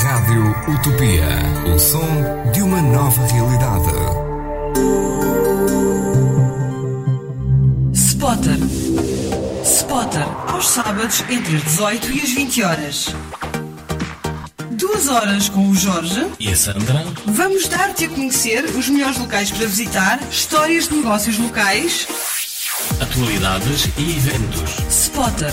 Rádio Utopia. O som de uma nova realidade. Spotter. Spotter, aos sábados entre as 18 e as 20 horas. Duas horas com o Jorge. E a Sandra? Vamos dar-te a conhecer os melhores locais para visitar, histórias de negócios locais. Atualidades e eventos. Spotter.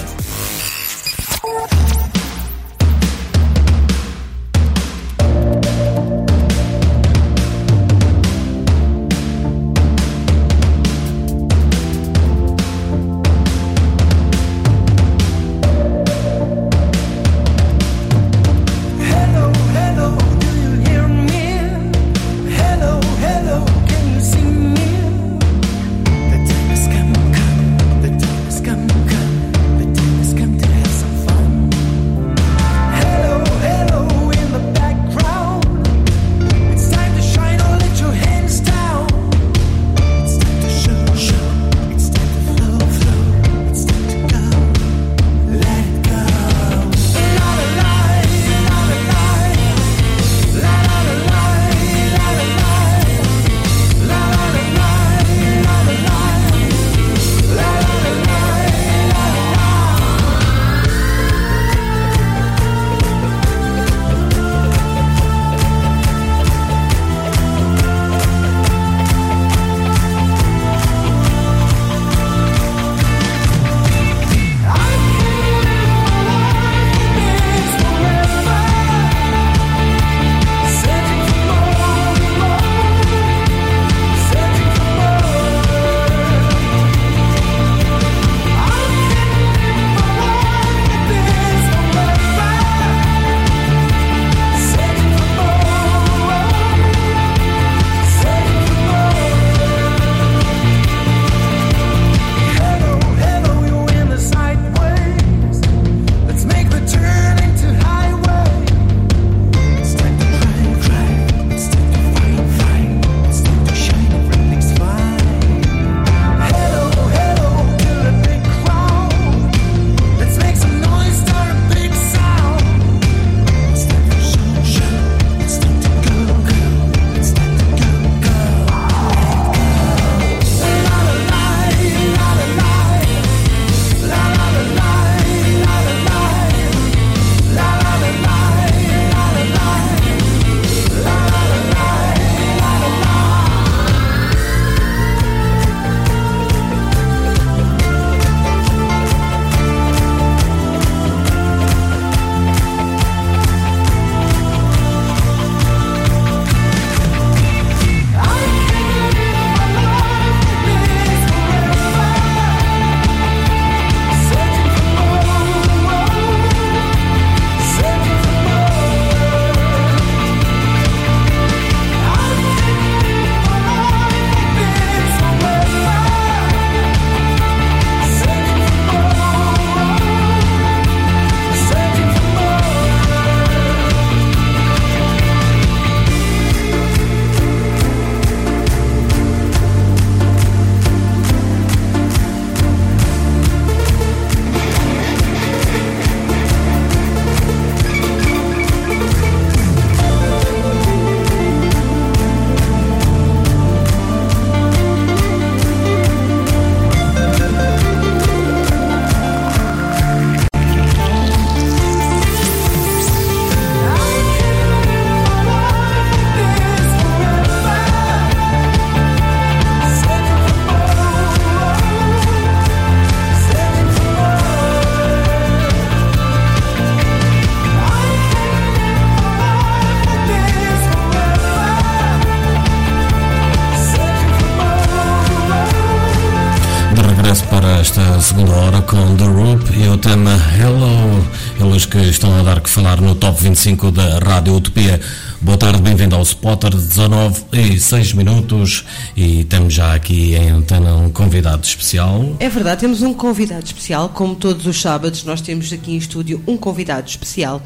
Tema Hello. Eles que estão a dar que falar no Top 25 da Rádio Utopia. Boa tarde, bem-vindo ao Spotter 19 e 6 minutos e temos já aqui em antena um convidado especial. É verdade, temos um convidado especial, como todos os sábados, nós temos aqui em estúdio um convidado especial.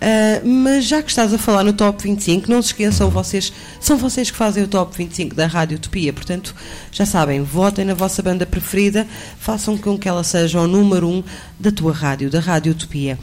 Ah, mas já que estás a falar no Top 25, não se esqueçam, vocês, são vocês que fazem o Top 25 da Rádio Utopia, portanto, já sabem, votem na vossa banda preferida, façam com que ela seja o número 1 da tua rádio, da Rádio Utopia.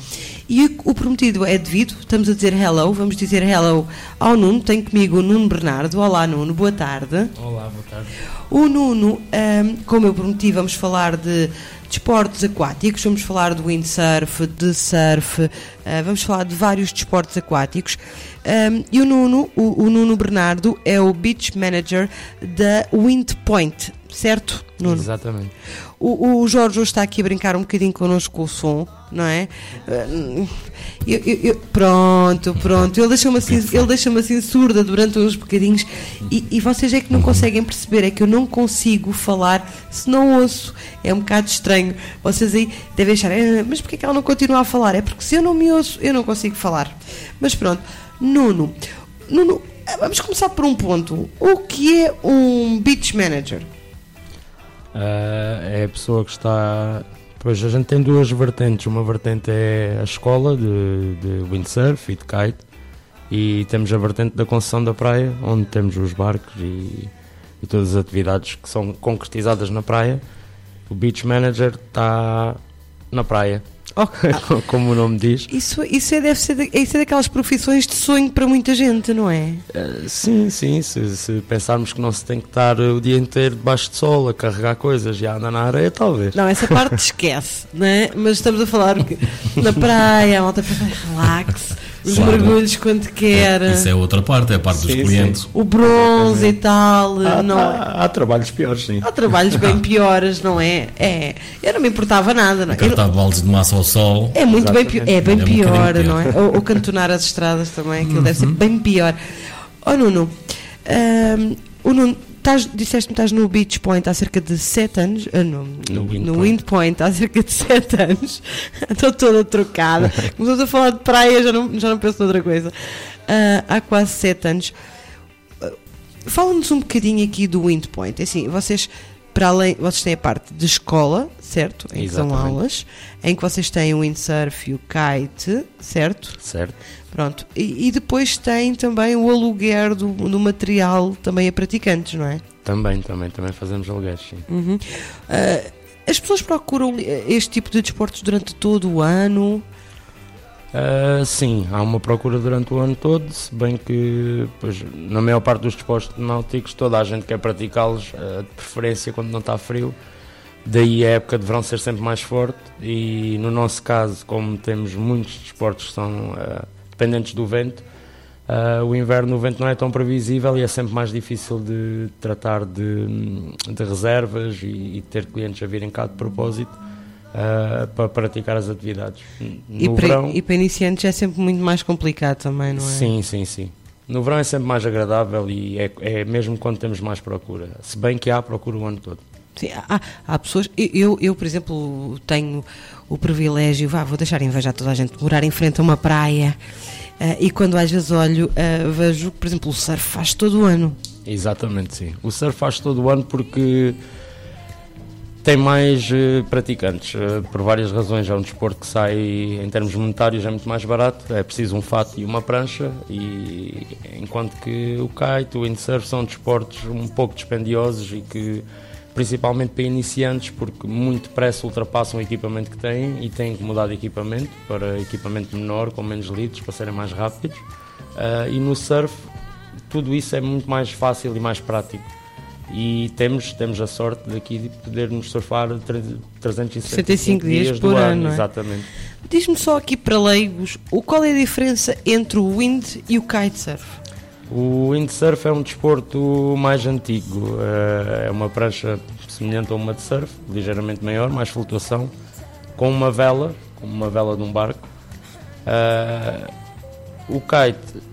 E o, prometido é devido, estamos a dizer hello, vamos dizer hello ao Nuno, tenho comigo o Nuno Bernardo. Olá Nuno, boa tarde. Olá, boa tarde. O Nuno, ahm, como eu prometi, vamos falar de desportos aquáticos, vamos falar do windsurf, de surf, ah, vamos falar de vários desportos aquáticos. Ahm, e o Nuno, o, o Nuno Bernardo, é o beach manager da Wind Point, certo, Nuno? Exatamente. O, o Jorge hoje está aqui a brincar um bocadinho connosco com o som, não é? Ah, eu- eu- eu- pronto, pronto. Ele deixa-me assim, ele deixa assim surda durante uns bocadinhos e, e vocês é que não conseguem perceber, é que eu não consigo falar se não ouço. É um bocado estranho. Vocês aí devem achar, "Ah, mas porquê é que ela não continua a falar? É porque se eu não me ouço, eu não consigo falar. Mas pronto, Nuno, Nuno, vamos começar por um ponto. O que é um beach manager? Ah, é a pessoa que está. Pois a gente tem duas vertentes. Uma vertente é a escola de, de windsurf e de kite, e temos a vertente da concessão da praia, onde temos os barcos e, e todas as atividades que são concretizadas na praia. O beach manager está na praia, Ok. como o nome diz. Isso, isso, é, deve ser, da- isso é daquelas profissões de sonho para muita gente, não é? Uh, sim, sim, se, se pensarmos que não se tem que estar uh, o dia inteiro debaixo de sol a carregar coisas e a andar na areia, talvez. Não, essa parte esquece, não é? Mas estamos a falar que na praia, a malta pensa, relax, os Claro. mergulhos quando quer, Isso é outra parte, é a parte dos Sim, clientes. o bronze e tal, Há, não é? há- há trabalhos piores, sim. Há trabalhos bem piores, não é? É. Eu não me importava nada, não é? Cartar baldes de massa ao sol. É muito bem pior, é bem É um pior, bocadinho não é? Ou, ou cantonar as estradas também, aquilo deve ser Uhum. bem pior. Oh Nuno, ahm, o Nuno, estás, disseste que estás no Beach Point há cerca de 7 anos, ah, no, No Wind no Point. Wind Point há cerca de 7 anos, estou toda trocada, começamos a falar de praia, já não, já não penso noutra coisa. Ah, há quase 7 anos. Ah, Fala-nos um bocadinho aqui do Wind Point. É Assim, vocês, para além, vocês têm a parte de escola, certo? Em que são aulas, em que vocês têm o windsurf e o kite, certo? Certo. Pronto. E, e depois tem também o aluguer do, do material também a praticantes, não é? Também, também, também fazemos aluguéis, sim. Uhum. Ah, as pessoas procuram este tipo de desportos durante todo o ano. Ah, sim, há uma procura durante o ano todo, se bem que pois, na maior parte dos desportos náuticos toda a gente quer praticá-los, ah, de preferência quando não está frio. Daí a época de verão ser sempre mais forte e no nosso caso, como temos muitos desportos que são ah, dependentes do vento, o inverno o vento não é tão previsível e é sempre mais difícil de tratar de, de reservas e, e ter clientes a virem cá de propósito ah, para praticar as atividades. E No para, verão, e para iniciantes é sempre muito mais complicado também, não é? Sim, sim, sim. No verão é sempre mais agradável e é, é mesmo quando temos mais procura. Se bem que há procura o ano todo. Sim, há, há pessoas. Eu, eu, por exemplo, tenho o privilégio, vá, vou deixar invejar toda a gente, de morar em frente a uma praia. eh, e quando às vezes olho, eh, vejo que, por exemplo, o surf faz todo o ano. Exatamente, sim. O surf faz todo o ano porque tem mais eh, praticantes. eh, por várias razões. É um desporto que sai, em termos monetários, é muito mais barato. É preciso um fato e uma prancha. E enquanto que o kite, o windsurf são desportos um pouco dispendiosos e que, principalmente para iniciantes, porque muito depressa ultrapassam o equipamento que têm e têm que mudar de equipamento para equipamento menor, com menos litros, para serem mais rápidos. Ah, e no surf, tudo isso é muito mais fácil e mais prático. E temos, temos a sorte daqui de podermos surfar tre- 365 dias do por ano, ano. é? Exatamente. Diz-me só aqui para leigos, qual é a diferença entre o wind e o kitesurf? O windsurf é um desporto mais antigo. eh, É uma prancha semelhante a uma de surf, ligeiramente maior, mais flutuação, com uma vela, como uma vela de um barco. Eh, O kite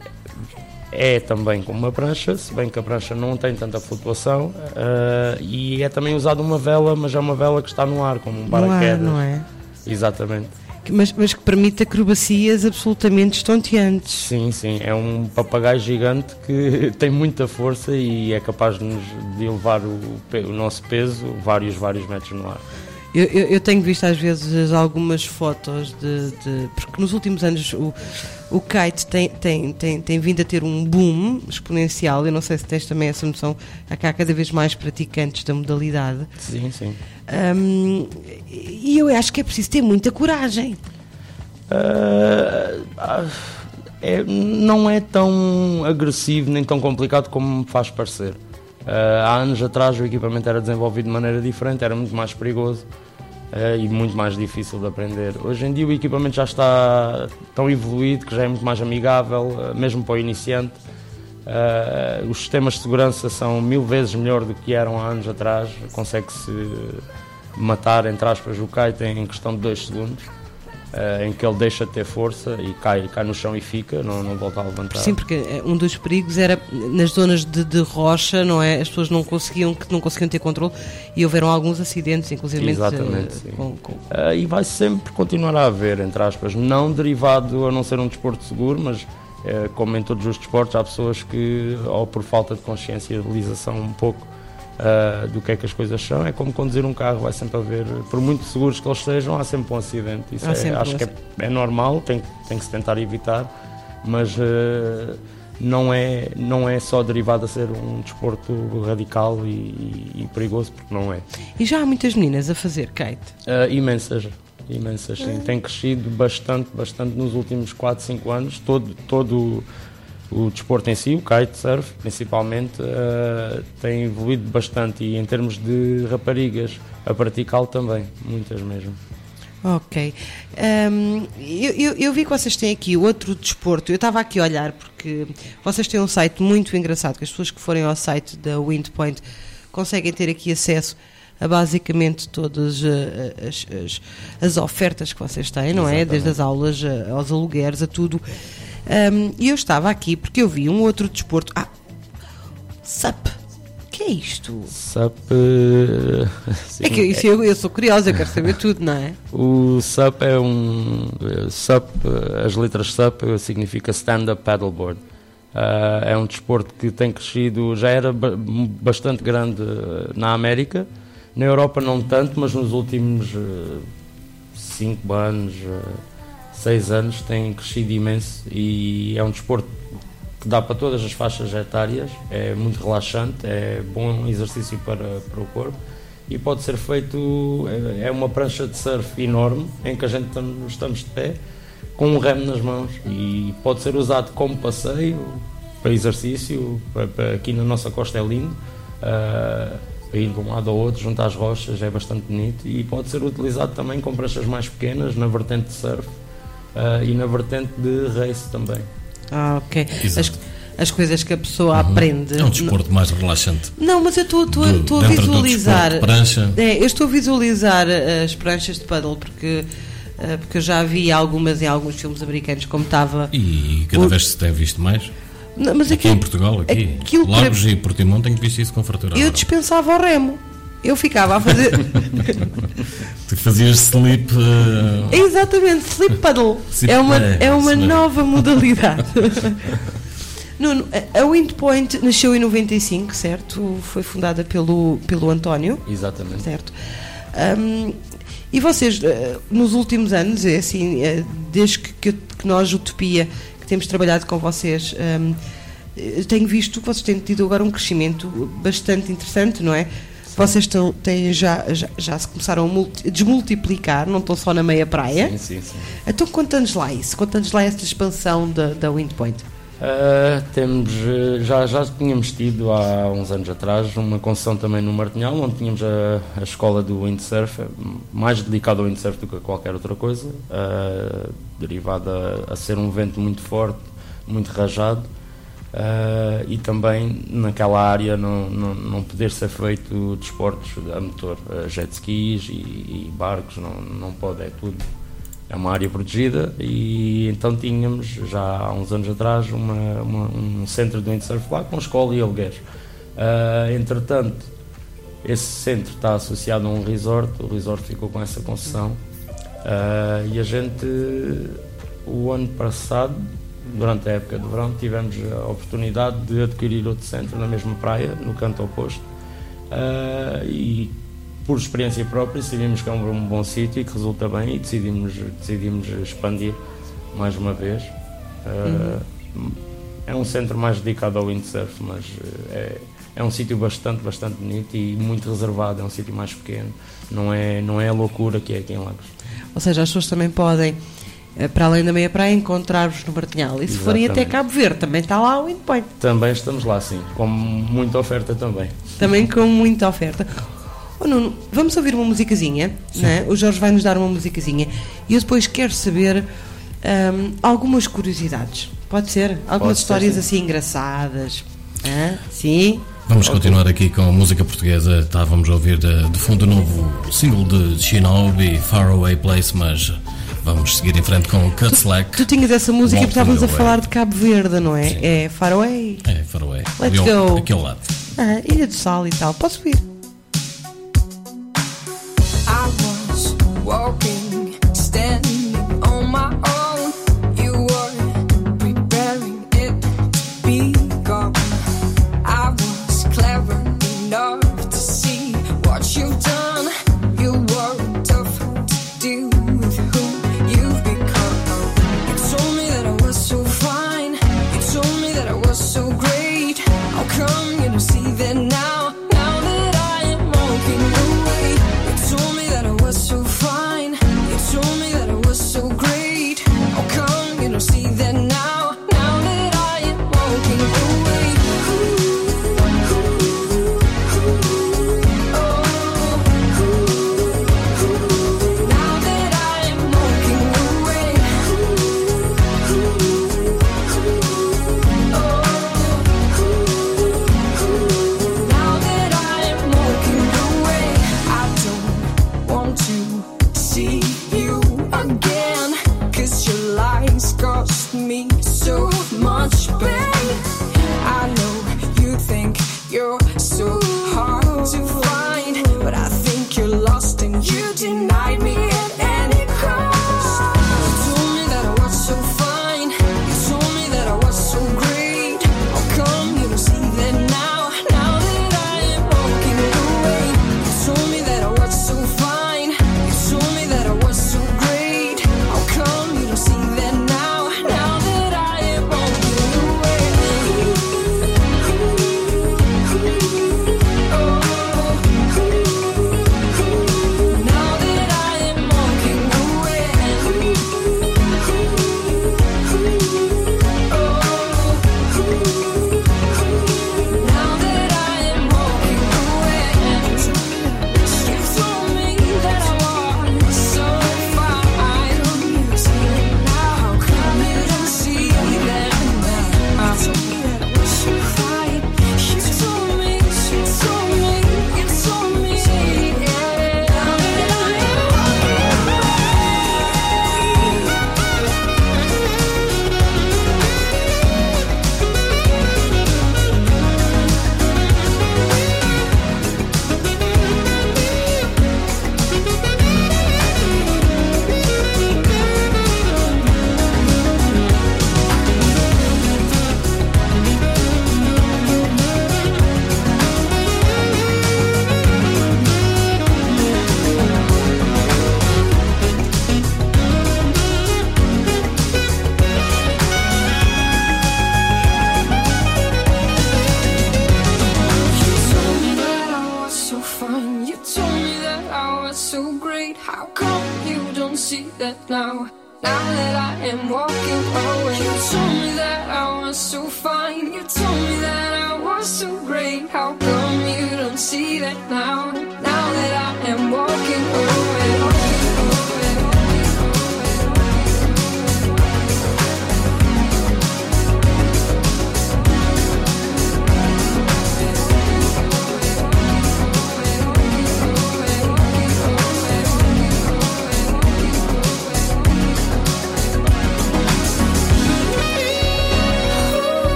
é também com uma prancha, se bem que a prancha não tem tanta flutuação, eh, e é também usada uma vela, mas é uma vela que está no ar, como um No ar, paraquedas. não é? Exatamente. Mas, mas que permite acrobacias absolutamente estonteantes. Sim, sim, é um papagaio gigante que tem muita força e é capaz de, nos, de elevar o, o nosso peso vários, vários metros no ar. Eu, eu- eu tenho visto às vezes algumas fotos de. de- porque nos últimos anos o, o kite tem, tem, tem, tem vindo a ter um boom exponencial. Eu não sei se tens também essa noção. Há cá cada vez mais praticantes da modalidade. Sim, sim. Hum, e eu acho que é preciso ter muita coragem. Ah, é- não é tão agressivo nem tão complicado como me faz parecer. Ah, há anos atrás o equipamento era desenvolvido de maneira diferente, era muito mais perigoso ah, e muito mais difícil de aprender. Hoje em dia o equipamento já está tão evoluído que já é muito mais amigável, ah, mesmo para o iniciante. Os sistemas de segurança são mil vezes melhor do que eram há anos atrás. Consegue-se matar, entre aspas, o kite em questão de dois segundos. Eh, em que ele deixa de ter força e cai, cai no chão e fica, não, não volta a levantar. Sim, porque eh, um dos perigos era nas zonas de, de rocha, não é? As pessoas não conseguiam, que não conseguiam ter controle e houveram alguns acidentes, inclusive Exatamente, sim. com, com- Eh, e vai sempre continuar a haver, entre aspas, não derivado a não ser um desporto seguro, mas como em todos os desportos, há pessoas que, ou por falta de consciencialização um pouco eh, do que é que as coisas são, é como conduzir um carro, vai sempre haver, por muito seguros que eles sejam, há sempre um acidente. Isso é- sempre acho um que é, é normal, tem, tem que se tentar evitar, mas eh, não, é, não é só derivado a ser um desporto radical e, e- e perigoso, porque não é. E já há muitas meninas a fazer kite. Uh, imensas, imensas, sim. Tem crescido bastante, bastante nos últimos 4, 5 anos. Todo, todo o, desporto em si, o kitesurf principalmente, uh, tem evoluído bastante e em termos de raparigas a praticá-lo também, muitas mesmo. Ok. Hum, eu, eu- eu vi que vocês têm aqui outro desporto. Eu estava aqui a olhar porque vocês têm um site muito engraçado, que as pessoas que forem ao site da Windpoint conseguem ter aqui acesso a basicamente todas eh, as, as- as ofertas que vocês têm, não é? Exatamente. Desde as aulas eh, aos alugueres, a tudo. Hum, E eu estava aqui porque eu vi um outro desporto. Ah, SUP. O que é isto? SUP. uh, sim, É que isso eu, eu sou curiosa, eu quero saber tudo, não é? O SUP é um. eh, SUP, eh, as letras SUP eh, significa Stand Up Paddleboard. Ah, é um desporto que tem crescido, já era ba- bastante grande eh, na América, na Europa não tanto, mas nos últimos 5 anos, 6 anos tem crescido imenso e é um desporto que dá para todas as faixas etárias, é muito relaxante, é bom exercício para, para o corpo e pode ser feito, é- é uma prancha de surf enorme em que a gente tam- estamos de pé com um remo nas mãos e pode ser usado como passeio, para exercício, para, para- aqui na nossa costa é lindo, para ir de um lado ao outro, junto às rochas, é bastante bonito e pode ser utilizado também com pranchas mais pequenas, na vertente de surf ah, e na vertente de race também. Ah, ok. Exato. As, as coisas que a pessoa aprende. É um desporto mais relaxante. Não, mas eu estou estou a- Do- estou a visualizar. de prancha. É, eu estou a visualizar eh, as pranchas de paddle porque, eh, porque eu já vi algumas em alguns filmes americanos, como estava. E cada O- vez se tem visto mais. Não, mas Aqui aquilo- em Portugal, aqui. aquilo para- Lagos e Portimão tenho visto isso com fartura. eu dispensava o remo. Eu ficava a fazer. Tu fazias slip. eh, Exatamente, slip paddle. Slip- é uma, é, é uma nova modalidade. Nuno, a- Windpoint nasceu em 95, certo? Foi fundada pelo, pelo António. Exatamente. Certo. Hum, e vocês, eh, nos últimos anos, é assim, eh, desde que, que- que nós, Utopia, que temos trabalhado com vocês, eh, tenho visto que vocês têm tido agora um crescimento bastante interessante, não é? Vocês estão, têm já, já, já se começaram a multi- desmultiplicar, não estão só na meia praia. Sim, sim, sim. Então, conta-nos lá isso, conta-nos lá esta expansão da, da Windpoint. Uh, temos, uh, já, já tínhamos tido há uns anos atrás uma concessão também no Martinhal, onde tínhamos a, a escola do windsurf, eh, mais dedicada ao windsurf do que a qualquer outra coisa, uh, derivada a, a ser um vento muito forte, muito rajado, uh, e também naquela área não, não, não poder ser feito desportos a motor, uh, jet skis e, e barcos, não, não pode, é tudo é uma área protegida e então tínhamos já há uns anos atrás uma, uma- um centro de windsurf lá com escola e alugueres. Ah, entretanto, esse centro está associado a um resort, o resort ficou com essa concessão e a gente, o ano passado, durante a época de verão, tivemos a oportunidade de adquirir outro centro na mesma praia, no canto oposto, Ah, e por experiência própria, sabíamos que é um, um bom sítio e que resulta bem e decidimos, decidimos expandir mais uma vez. Uh, É um centro mais dedicado ao windsurf, mas uh, é, é um sítio bastante, bastante bonito e muito reservado. É um sítio mais pequeno, não é, não é a loucura que é aqui em Lagos. Ou seja, as pessoas também podem, eh, para além da meia praia, encontrar-vos no Martinhal. E se forem até. Cabo Verde, também está lá o Windpoint. Também estamos lá, sim, com muita oferta também. Também com muita oferta. Oh, Nuno, vamos ouvir uma musicazinha, né? o Jorge vai nos dar uma musicazinha e eu depois quero saber ahm, algumas curiosidades. Pode ser? Algumas Pode ser, histórias sim. assim engraçadas. Hã? Sim? Vamos continuar aqui com a música portuguesa. Estávamos a ouvir de, de fundo o novo single de Shinobi, Faraway Place, mas vamos seguir em frente com o Cut Slack. Tu tinhas essa música e estávamos a falar de Cabo Verde, não é? Sim. É Faraway, É, Faraway. Let's go. Aqui ao lado. ah, Ilha do Sal e tal. Posso ir?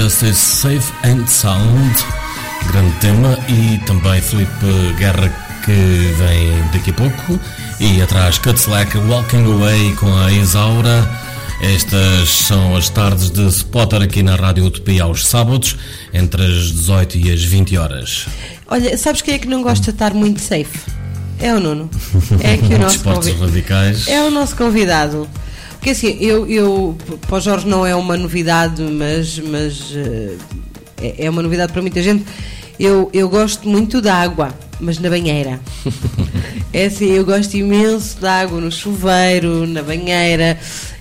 Justice Safe and Sound, grande tema, e também Felipe Guerra que vem daqui a pouco, e atrás Cutslack Walking Away com a Isaura. Estas são as tardes de Spotter aqui na Rádio Utopia aos sábados, entre as 18 e as 20 horas. Olha, sabes quem é que não gosta de estar muito safe? É o Nuno. É aqui o nosso Desportos convidado. radicais. É o nosso convidado. Porque assim, eu, eu para o Jorge não é uma novidade, mas, mas eh, é, é uma novidade para muita gente. Eu, eu gosto muito da água, mas na banheira. É assim, eu gosto imenso da água no chuveiro, na banheira.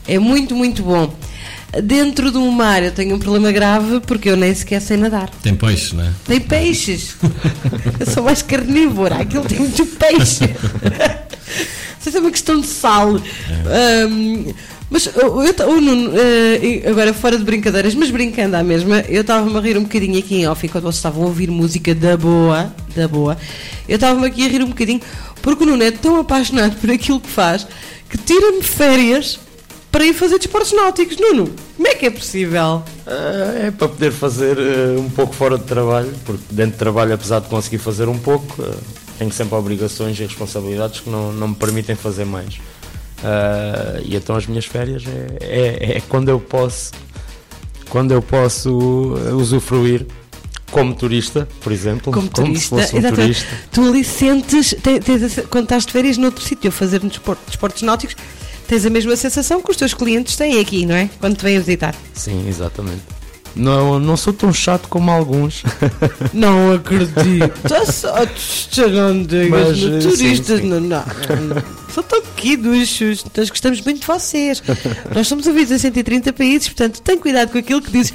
É muito, muito bom. Dentro do mar eu tenho um problema grave porque eu nem sequer sei nadar. Tem peixe, não é? Tem peixes. Eu sou mais carnívora. Aquilo tem muito peixe. Isso é uma questão de sal. Ahm, mas eu, eu, o Nuno, eh, agora fora de brincadeiras, mas brincando à mesma, eu estava-me a rir um bocadinho aqui em off enquanto vocês estavam a ouvir música da boa, da boa. Eu estava-me aqui a rir um bocadinho porque o Nuno é tão apaixonado por aquilo que faz que tira-me férias para ir fazer desportos náuticos. Nuno, como é que é possível? Ah, é para poder fazer eh, um pouco fora de trabalho, porque dentro de trabalho, apesar de conseguir fazer um pouco, eh, tenho sempre obrigações e responsabilidades que não, não me permitem fazer mais. Ah, e então as minhas férias é, é, é quando eu posso quando eu posso usufruir como turista, por exemplo, como se turista, fosse um exatamente. turista. Tu ali sentes, te- tens se- quando estás de férias noutro sítio a fazer desporto, desportos náuticos, tens a mesma sensação que os teus clientes têm aqui, não é? Quando te vêm visitar. Sim, exatamente. Não, não sou tão chato como alguns. Não acredito. Está só te Mas, no turistas. sim, sim. Não, não. São tão queridos. Nós gostamos muito de vocês. Nós somos ouvidos em 130 países, portanto, tem cuidado com aquilo que dizes.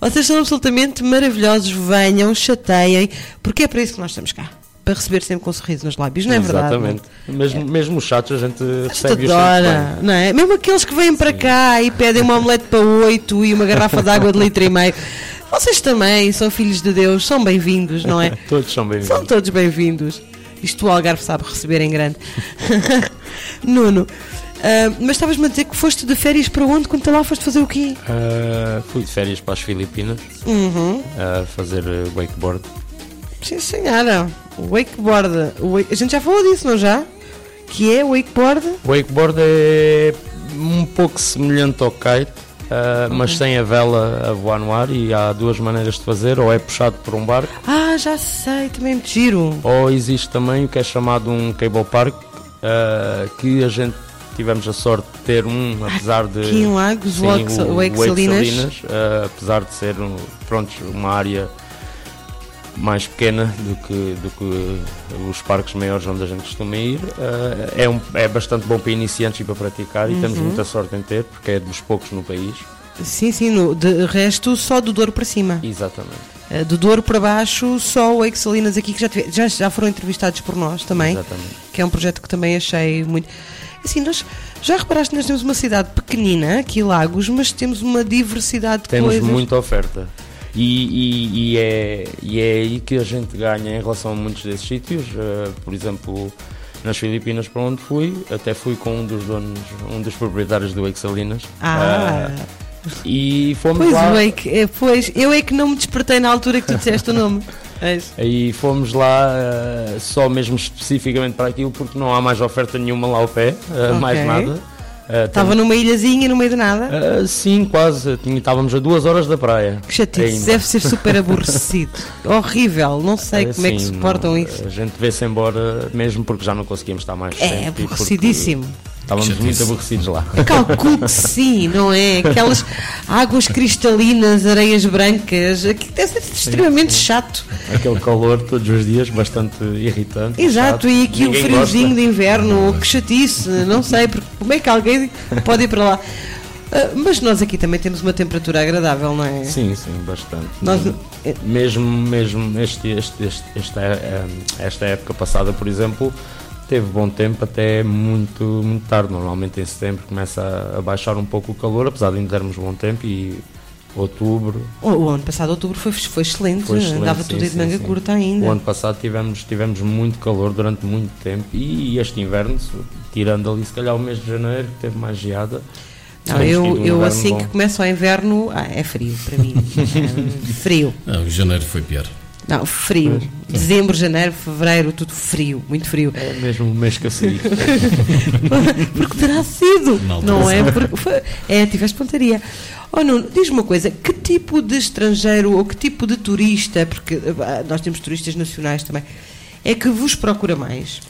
Vocês são absolutamente maravilhosos. Venham, chateiem, porque é para isso que nós estamos cá. Para receber sempre com um sorriso nos lábios, não é verdade? Exatamente. Mesmo, mesmo os chatos a gente recebe-os sempre adora, bem. não é? Mesmo aqueles que vêm para cá e pedem uma omelete para oito e uma garrafa de água de litro e meio. Vocês também são filhos de Deus, são bem-vindos, não é? Todos são bem-vindos. São todos bem-vindos. Isto o Algarve sabe receber em grande. Nuno, ah, mas estavas-me a dizer que foste de férias para onde? Quando lá foste fazer o quê? Ah, fui de férias para as Filipinas Uhum. a fazer wakeboard. Sim, senhora. Wakeboard. O wake- A gente já falou disso, não já? Que é wakeboard? Wakeboard é um pouco semelhante ao kite, ah, mas sem a vela a voar no ar e há duas maneiras de fazer, ou é puxado por um barco, Ah, já sei, também me giro. ou existe também o que é chamado um cable park, ah, que a gente tivemos a sorte de ter um, apesar de... Aqui em Lagos, Sim, o Salinas. Salinas, ah, apesar de ser um, pronto, uma área mais pequena do que, do que os parques maiores onde a gente costuma ir, ah, é, um, é bastante bom para iniciantes e para praticar Uhum. e temos muita sorte em ter, porque é dos poucos no país. Sim, sim, no, de resto só do Douro para cima. Exatamente. Eh, Do Douro para baixo, só o Wake Salinas aqui que já, tive- já, já foram entrevistados por nós também. Exatamente. Que é um projeto que também achei muito. Assim, nós já reparaste que nós temos uma cidade pequenina, aqui Lagos, mas temos uma diversidade de Temos coisas. muita oferta. E, e- e é, e é aí que a gente ganha em relação a muitos desses sítios. Ah, por exemplo, nas Filipinas, para onde fui, até fui com um dos donos, um dos proprietários do Wake Salinas. Ah, Ah, e fomos pois, lá. eh, pois, eu é que não me despertei na altura que tu disseste o nome. É. Aí fomos lá ah, só mesmo especificamente para aquilo porque não há mais oferta nenhuma lá ao pé, ah, Ok. mais nada. Estava temos- numa ilhazinha no meio de nada. Ah, sim, quase. Tinha- Estávamos a duas horas da praia. Que chatice, deve ser super aborrecido. Horrível, não sei Ah, como é que sim, suportam não- isso. A gente vê-se embora mesmo porque já não conseguimos estar mais É e porque aborrecidíssimo. Estávamos muito aborrecidos lá. Calculo que sim, não é? Aquelas águas cristalinas, areias brancas, aqui deve ser extremamente chato. Aquele calor todos os dias, bastante irritante. Exato, chato. e aqui o Ninguém friozinho gosta. de inverno, que chatice, não sei, porque como é que alguém pode ir para lá? Ah, mas nós aqui também temos uma temperatura agradável, não é? Sim, sim, bastante. Nós- Mesmo, mesmo este, este, este- esta, eh, esta época passada, por exemplo, teve bom tempo até muito, muito tarde. Normalmente em setembro começa a, baixar um pouco o calor, apesar de ainda termos bom tempo e outubro O, o ano passado, outubro, foi, foi excelente. foi excelente. Andava sim, tudo aí de sim, manga sim. curta ainda. O ano passado tivemos, tivemos muito calor durante muito tempo e este inverno, tirando ali se calhar o mês de janeiro, que teve mais geada. Não, eu, um eu assim bom. que começa o inverno, ah, é frio para mim. É frio. Ah, o janeiro foi pior. Não, frio. Dezembro, janeiro, fevereiro, tudo frio, muito frio. É mesmo o mês que eu saí. Porque terá sido, Não, não é? terá Porque foi, é, tiveste pontaria. Oh, Nuno, diz-me uma coisa, que tipo de estrangeiro ou que tipo de turista, porque ah, nós temos turistas nacionais também, é que vos procura mais?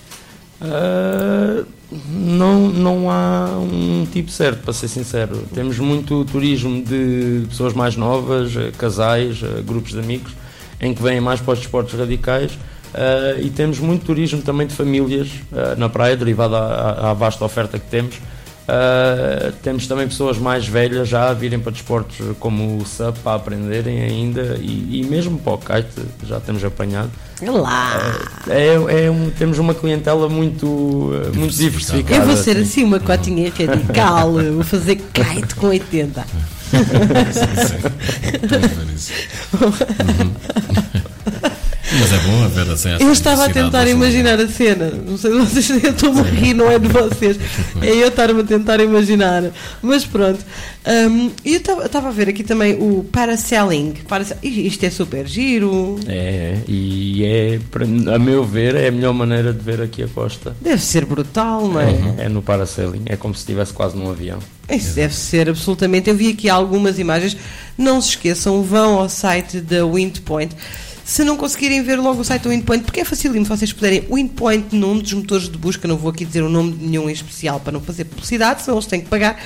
Ah, não, não há um tipo certo, para ser sincero. Temos muito turismo de pessoas mais novas, casais, eh, grupos de amigos, em que vêm mais para os desportos radicais. ah, e temos muito turismo também de famílias ah, na praia, derivado à, à vasta oferta que temos. Ah, temos também pessoas mais velhas já a virem para desportos como o SUP para aprenderem ainda e, e mesmo para o kite já temos apanhado. Lá! É, é um- temos uma clientela muito, muito diversificada. Eu vou ser sim. assim uma cotinha radical, vou fazer kite com 80. Vamos ver isso. Uhum. Mas é bom haver assim Eu estava a tentar imaginar a cena. Não sei se vocês. Eu estou a rir, não é de vocês. É eu estar-me a tentar imaginar. Mas pronto. E eu estava- a ver aqui também o parasailing. Parase- Ih, Isto é super giro. É, e é, para- a meu ver, é a melhor maneira de ver aqui a costa. Deve ser brutal, não é? É no parasailing, é como se estivesse quase num avião. Isso deve ser absolutamente. Eu vi aqui algumas imagens. Não se esqueçam, vão ao site da Windpoint. Se não conseguirem ver logo o site da Windpoint, porque é facílimo, se vocês puderem, Windpoint num dos motores de busca, não vou aqui dizer o nome de nenhum em especial para não fazer publicidade, senão eles têm que pagar.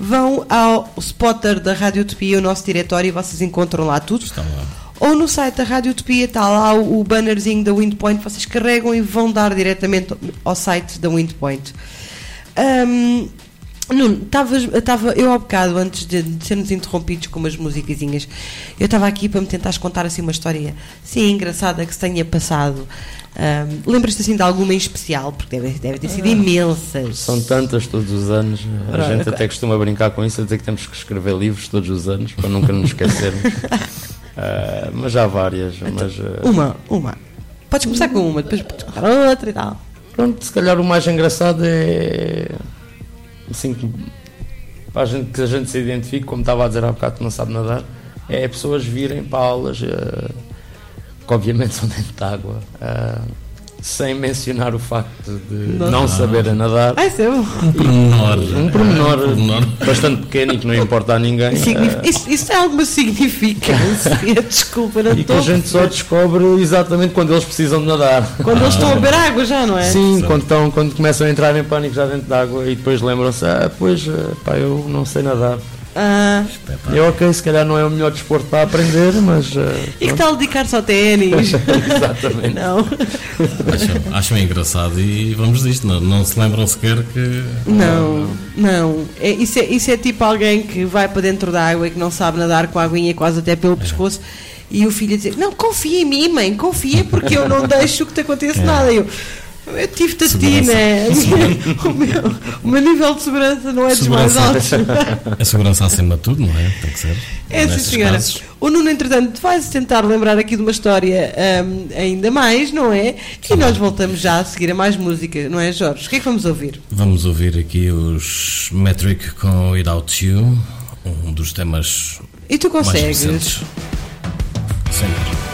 Vão ao spotter da Rádio Utopia, o nosso diretório, e vocês encontram lá tudo. Está lá. Ou no site da Rádio Utopia está lá o, bannerzinho da Windpoint, vocês carregam e vão dar diretamente ao site da Windpoint. Ahm, Nuno, estava eu há bocado, antes de, de sermos interrompidos com umas musicazinhas, eu estava aqui para me tentares contar assim uma história sim, engraçada que se tenha passado. Ahm, Lembras-te assim de alguma em especial? Porque deve, deve ter sido imensas. São tantas todos os anos, a Ora, gente até costuma brincar com isso, a dizer que temos que escrever livros todos os anos, para nunca nos esquecermos. Ah, mas há várias, mas... ah, Uma, uma. Podes começar com uma, depois podes contar outra e tal. Pronto, se calhar o mais engraçado é assim para a gente, que a gente se identifique, como estava a dizer há bocado que não sabe nadar, é pessoas virem para aulas eh, que obviamente são dentro de água, eh, sem mencionar o facto de Não. não, saberem nadar. Ah, isso é bom. Pormenor. Um pormenor, pormenor. bastante pequeno e que não importa a ninguém. Signif- eh, isso, isso tem alguma significância? Desculpa, não e que estou a gente só descobre exatamente quando eles precisam de nadar. Quando eles estão a beber água já, não é? Sim, quando, estão, quando começam a entrar em pânico já dentro d'água e depois lembram-se, ah, pois, eh, pá, eu não sei nadar. Ah, Eu, ok, se calhar não é o melhor desporto para aprender, mas. eh, e que tal dedicar-se ao ténis? Exatamente. não. Acham, acham engraçado e vamos disto. Não, não se lembram sequer que. Não, não. É, isso, é, isso é tipo alguém que vai para dentro da água e que não sabe nadar com a aguinha quase até pelo pescoço e o filho a dizer: Não, confia em mim, mãe, confia porque eu não deixo que te aconteça nada. Eu, eu tive-te a ti, Segurança. né? O meu, o meu nível de segurança não é dos mais altos. A segurança acima de tudo, não é? Tem que ser. É sim, senhora. casos. O Nuno, entretanto, vai-se tentar lembrar aqui de uma história ahm, ainda mais, não é? E nós voltamos já a seguir a mais música, não é, Jorge? O que é que vamos ouvir? Vamos ouvir aqui os Metric com Without You, um dos temas E tu mais consegues? recentes. Sempre.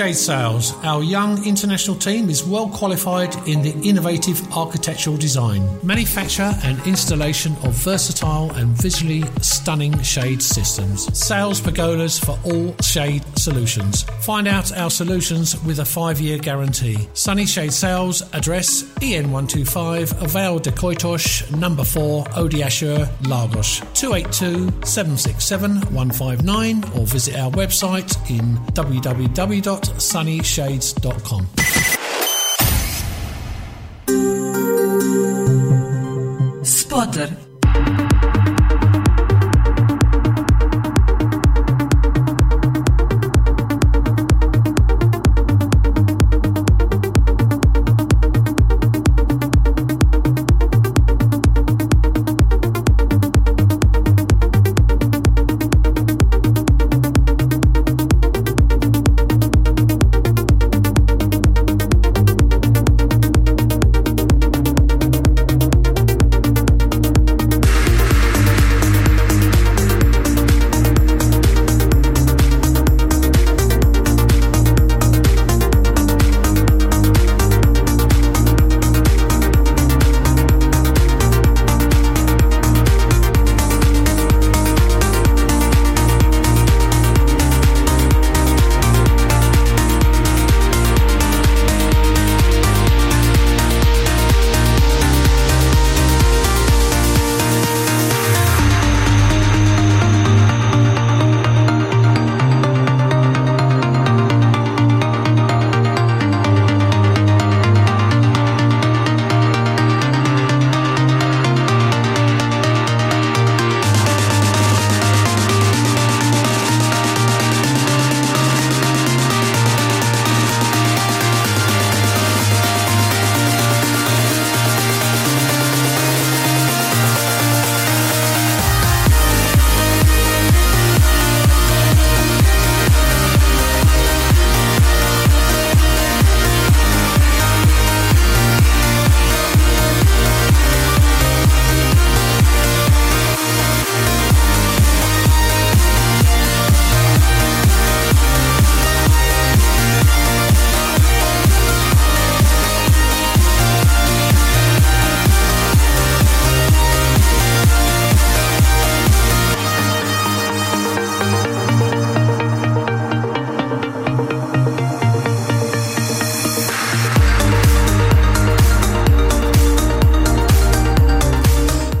Shade Sales, our young international team is well qualified in the innovative architectural design, manufacture and installation of versatile and visually stunning shade systems. Sales pergolas for all shade solutions. Find out our solutions with a five year guarantee. Sunny Shade Sales, address EN125, Vale de Coitos, number 4, Odiashur, Lagos. 282 767 159 or visit our website in www.sunnyshades.com. Spotter.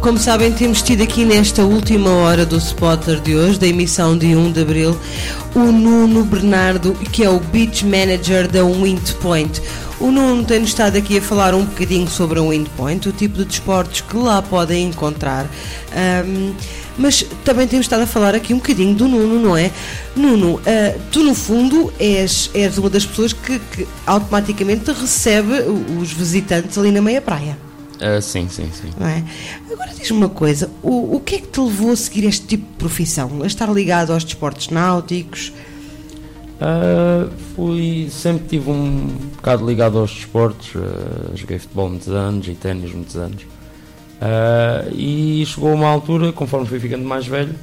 Como sabem, temos tido aqui nesta última hora do spotter de hoje, da emissão de 1 de abril, o Nuno Bernardo, que é o Beach Manager da Windpoint. O Nuno tem-nos estado aqui a falar um bocadinho sobre a Windpoint, o tipo de desportos que lá podem encontrar. Ahm, mas também temos estado a falar aqui um bocadinho do Nuno, não é? Nuno, ah, tu no fundo és, és uma das pessoas que, que automaticamente recebe os visitantes ali na meia praia. Ah, sim, sim, sim. é? Agora diz-me uma coisa, o, o que é que te levou a seguir este tipo de profissão? A estar ligado aos desportos náuticos? Ah, fui, sempre tive um bocado ligado aos desportos, ah, joguei futebol muitos anos e ténis muitos anos. Ah, e chegou uma altura, conforme fui ficando mais velho,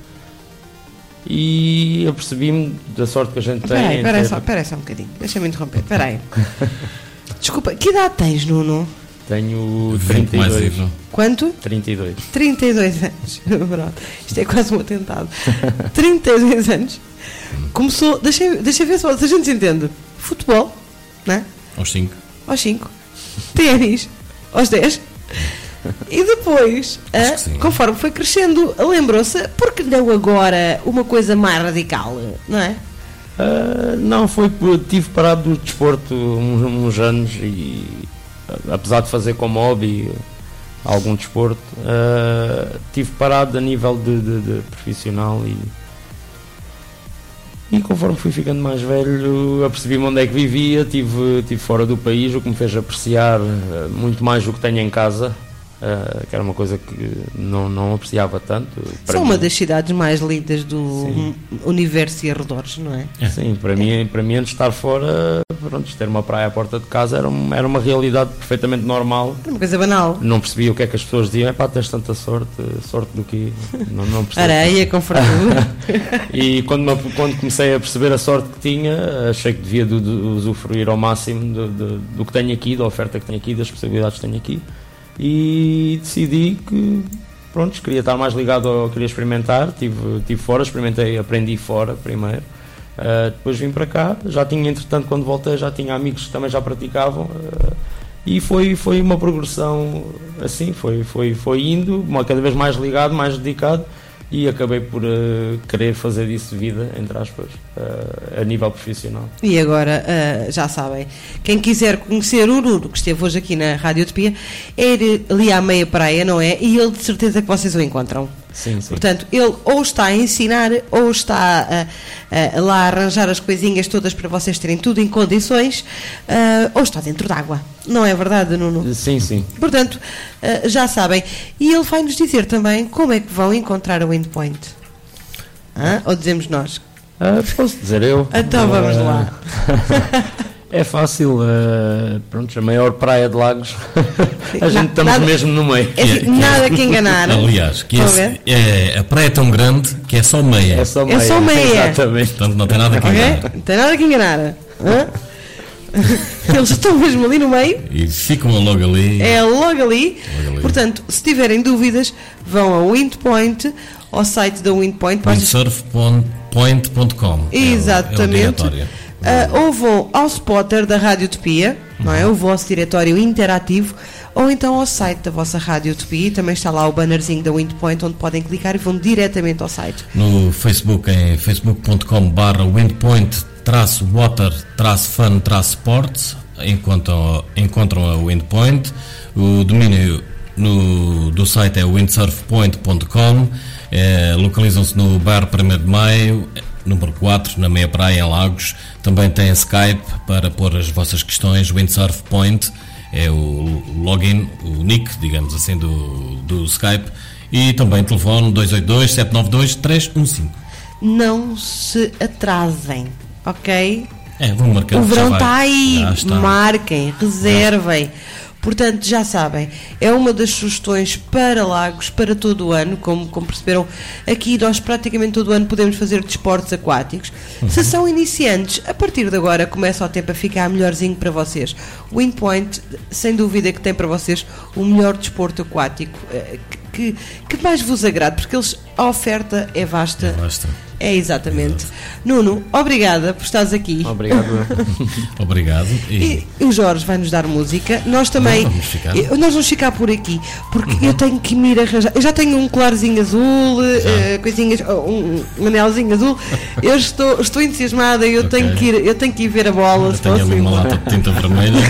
e apercebi-me da sorte que a gente tem. Espera aí, em espera aí ter- só, só um bocadinho, deixa-me interromper, espera aí. Desculpa, que idade tens, Nuno? Tenho 20 mais 32. vivo. Quanto? 32. 32 anos. Pronto, Isto é quase um atentado. 32 anos. Começou, deixa, deixa ver se a gente se entende. Futebol, né? Aos 5. aos 5. Ténis, aos 10. E depois, Acho ah, conforme foi crescendo, lembrou-se, porque não agora uma coisa mais radical, não é? Ah, não, foi tive parado do desporto uns, uns anos e apesar de fazer como hobby algum desporto, ah, tive parado a nível de, de- de profissional e, e conforme fui ficando mais velho apercebi-me onde é que vivia, tive, tive fora do país, o que me fez apreciar ah, muito mais o que tenho em casa eh, que era uma coisa que não, não apreciava tanto. São mim- uma das cidades mais lindas do universo e arredores, não é? Sim, para mim, para mim antes de estar fora, pronto, ter uma praia à porta de casa era, um- era uma realidade perfeitamente normal. É uma coisa banal. Não percebia o que é que as pessoas diziam, é pá, tens tanta sorte, sorte do que não, não percebo. Areia, confortável. E quando, me- quando comecei a perceber a sorte que tinha, achei que devia de, de usufruir ao máximo do, do- do que tenho aqui, da oferta que tenho aqui, das possibilidades que tenho aqui. E decidi que, pronto, queria estar mais ligado, ao, queria experimentar. Tive, tive fora, experimentei, aprendi fora primeiro. Ah, depois vim para cá, já tinha, entretanto, quando voltei, já tinha amigos que também já praticavam. ah, e foi, foi uma progressão assim, foi, foi, foi indo, uma, cada vez mais ligado, mais dedicado e acabei por eh, querer fazer disso vida, entre aspas, eh, a nível profissional. E agora, ah, já sabem, quem quiser conhecer o Nuno, que esteve hoje aqui na Rádio Utopia, é ir ali à meia praia, não é? E ele de certeza que vocês o encontram. Sim, sim. Portanto, ele ou está a ensinar ou está a, a- lá a arranjar as coisinhas todas para vocês terem tudo em condições, ah, ou está dentro d'água. Não é verdade, Nuno? Sim, sim. Portanto, ah, já sabem. E ele vai nos dizer também como é que vão encontrar o endpoint. Ou dizemos nós? Ah, posso dizer eu? Então vamos Ah, lá. É fácil, eh, pronto, a maior praia de Lagos, a gente Na- estamos nada- mesmo no meio. É assim, nada que enganar. Aliás, que esse- é, a praia é tão grande que é só meia. É só É meia. só meia. Exatamente. Portanto, não tem nada que enganar. Não tem nada que enganar. Hã? Eles estão mesmo ali no meio. E ficam logo ali. É logo ali. Logo ali. Portanto, se tiverem dúvidas, vão ao Windpoint, ao site da Windpoint. Windsurf.point.com. É o- É o Exatamente. diretório. Ah, ou vão ao spotter da Rádio Utopia, não é? O vosso diretório interativo, ou então ao site da vossa Rádio Utopia, também está lá o bannerzinho da Windpoint, onde podem clicar e vão diretamente ao site. No Facebook, em facebook.com barra windpoint traço water traço fun traço sports encontram, encontram a Windpoint o domínio no, do site é windsurfpoint.com eh, localizam-se no bar 1 de Maio número 4, na meia praia em Lagos também tem Skype para pôr as vossas questões Windsurf Point é o login, o nick, digamos assim, do, do Skype e também telefone 282 792 315 Não se atrasem, ok? É, vou marcar. o verão vai. está aí, marquem, reservem. Portanto, já sabem, é uma das sugestões para lagos para todo o ano, como, como perceberam, aqui nós praticamente todo o ano podemos fazer desportos aquáticos. Uhum. Se são iniciantes, a partir de agora começa o tempo a ficar melhorzinho para vocês. O Windpoint, sem dúvida que tem para vocês o melhor desporto aquático eh, que, que mais vos agrade, porque eles, a oferta é vasta. Basta. É exatamente. Nuno, obrigada por estares aqui. Obrigado. Obrigado. E, E o Jorge vai nos dar música. Nós também. Não, vamos ficar. Nós vamos ficar por aqui. Porque eu tenho que me ir arranjar. Eu já tenho um colarzinho azul, eh, coisinhas, oh, um, um anelzinho azul. Eu estou, estou entusiasmada e eu, Ok. tenho que ir, eu tenho que ir ver a bola. eu tenho ali uma lata de tinta vermelha.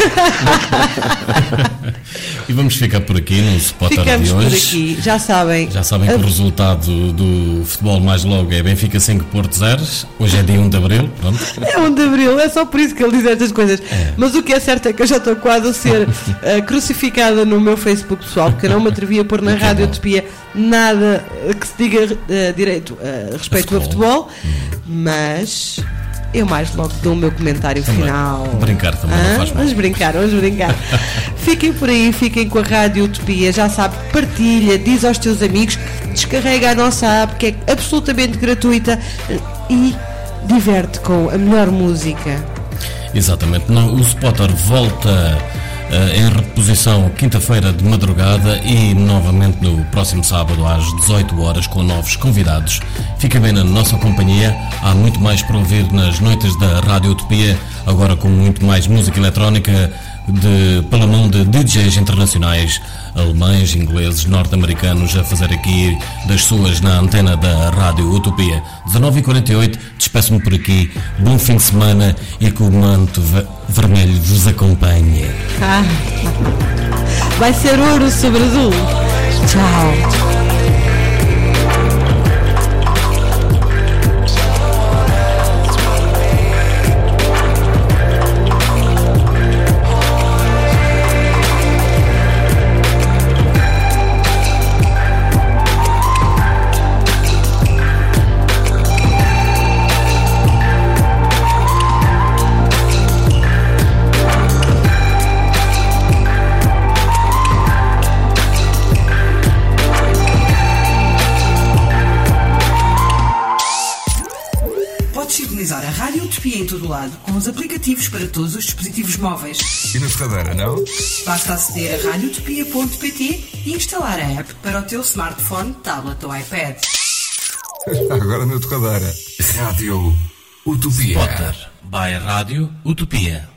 e vamos ficar por aqui no spotter Ficamos de por hoje. aqui. Já sabem. Já sabem que o resultado do futebol mais logo é Benfica 5 Porto 0. Hoje é dia 1 de Abril. Pronto. É 1 de Abril, é só por isso que ele diz estas coisas. Mas o que é certo é que eu já estou quase a ser eh, crucificada no meu Facebook pessoal, porque eu não me atrevi a pôr na Rádio. Utopia nada eh, que se diga eh, direito a respeito do futebol. futebol, mas eu mais logo dou o meu comentário Também. final. Brincar também não Hã? faz mal. Vamos brincar, vamos brincar. fiquem por aí, fiquem com a Rádio Utopia, já sabe, partilha, diz aos teus amigos, descarrega a nossa app que é absolutamente gratuita e diverte com a melhor música. Exatamente. Não, o spotter volta eh, em reposição quinta-feira de madrugada e novamente no próximo sábado às 18 horas com novos convidados. Fica bem na nossa companhia. Há muito mais para ouvir nas noites da Rádio Utopia, agora com muito mais música eletrónica de, pela mão de DJs internacionais, alemães, ingleses, norte-americanos, a fazer aqui das suas na antena da Rádio Utopia. 19h48, despeço-me por aqui. Bom fim de semana e que o manto ve- vermelho vos acompanhe. Ah, vai ser ouro sobre azul. Tchau. Os aplicativos para todos os dispositivos móveis. E na torradeira, não? Basta aceder a radiotopia.pt e instalar a app para o teu smartphone, tablet ou iPad. Agora na torradeira. Rádio Utopia. Potter, by Rádio Utopia.